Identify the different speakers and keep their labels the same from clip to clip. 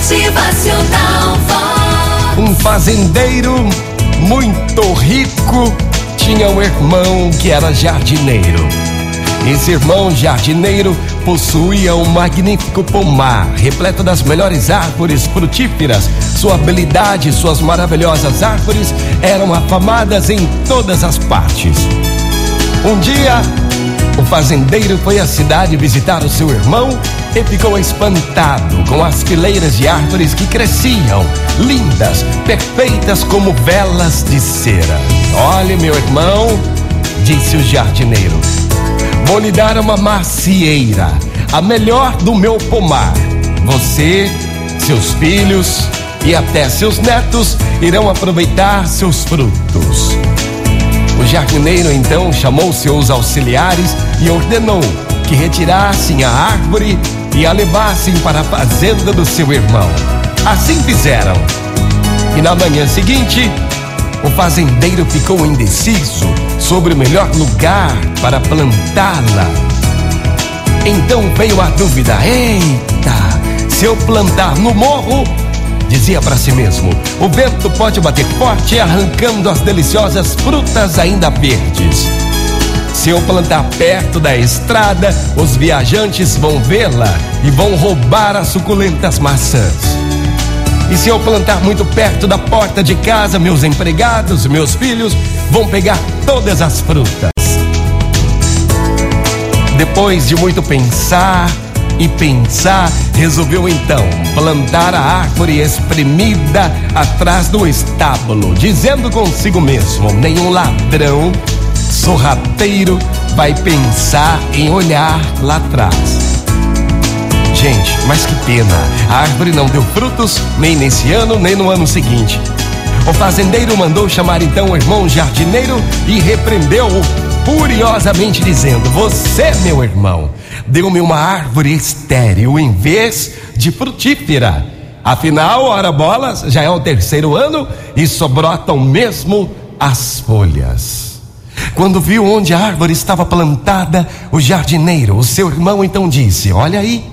Speaker 1: Motivacional.
Speaker 2: Um fazendeiro muito rico tinha um irmão que era jardineiro. Esse irmão jardineiro possuía um magnífico pomar, repleto das melhores árvores frutíferas. Sua habilidade e suas maravilhosas árvores eram afamadas em todas as partes. Um dia, fazendeiro foi à cidade visitar o seu irmão e ficou espantado com as fileiras de árvores que cresciam, lindas, perfeitas como velas de cera. Olhe, meu irmão, disse o jardineiro, vou lhe dar uma macieira, a melhor do meu pomar. Você, seus filhos e até seus netos irão aproveitar seus frutos. Jardineiro então chamou seus auxiliares e ordenou que retirassem a árvore e a levassem para a fazenda do seu irmão. Assim fizeram. E na manhã seguinte, o fazendeiro ficou indeciso sobre o melhor lugar para plantá-la. Então veio a dúvida: eita, se eu plantar no morro, dizia para si mesmo, o vento pode bater forte arrancando as deliciosas frutas ainda verdes. Se eu plantar perto da estrada, os viajantes vão vê-la e vão roubar as suculentas maçãs. E se eu plantar muito perto da porta de casa, meus empregados, meus filhos vão pegar todas as frutas. Depois de muito pensar e pensar, resolveu então plantar a árvore espremida atrás do estábulo, dizendo consigo mesmo: nenhum ladrão, sorrateiro vai pensar em olhar lá atrás. Gente, mas que pena, a árvore não deu frutos nem nesse ano, nem no ano seguinte. O fazendeiro mandou chamar então o irmão jardineiro e repreendeu-o furiosamente, dizendo: Você, meu irmão, deu-me uma árvore estéril em vez de frutífera. Afinal, ora bolas, já é o terceiro ano e só brotam mesmo as folhas. Quando viu onde a árvore estava plantada, o jardineiro, o seu irmão, então disse: Olha aí,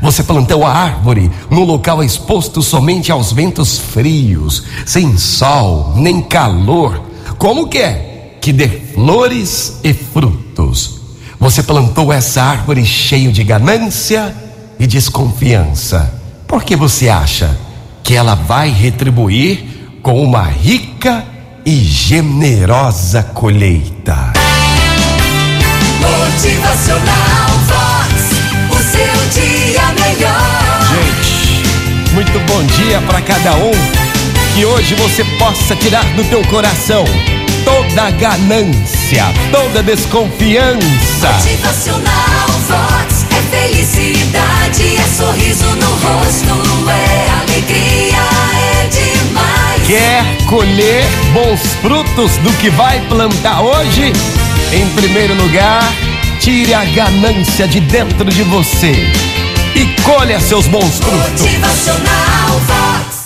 Speaker 2: você plantou a árvore num local exposto somente aos ventos frios, sem sol nem calor. Como que é que dê flores e frutos? Você plantou essa árvore cheio de ganância e desconfiança. Por que você acha que ela vai retribuir com uma rica e generosa colheita?
Speaker 1: Motivacional Vox. O seu dia melhor.
Speaker 2: Gente, muito bom dia para cada um. Que hoje você possa tirar do teu coração toda ganância, toda desconfiança.
Speaker 1: Motivacional Vox. É felicidade, é sorriso no rosto, é alegria, é demais.
Speaker 2: Quer colher bons frutos do que vai plantar hoje? Em primeiro lugar, tire a ganância de dentro de você e colha seus bons frutos.
Speaker 1: Motivacional Vox.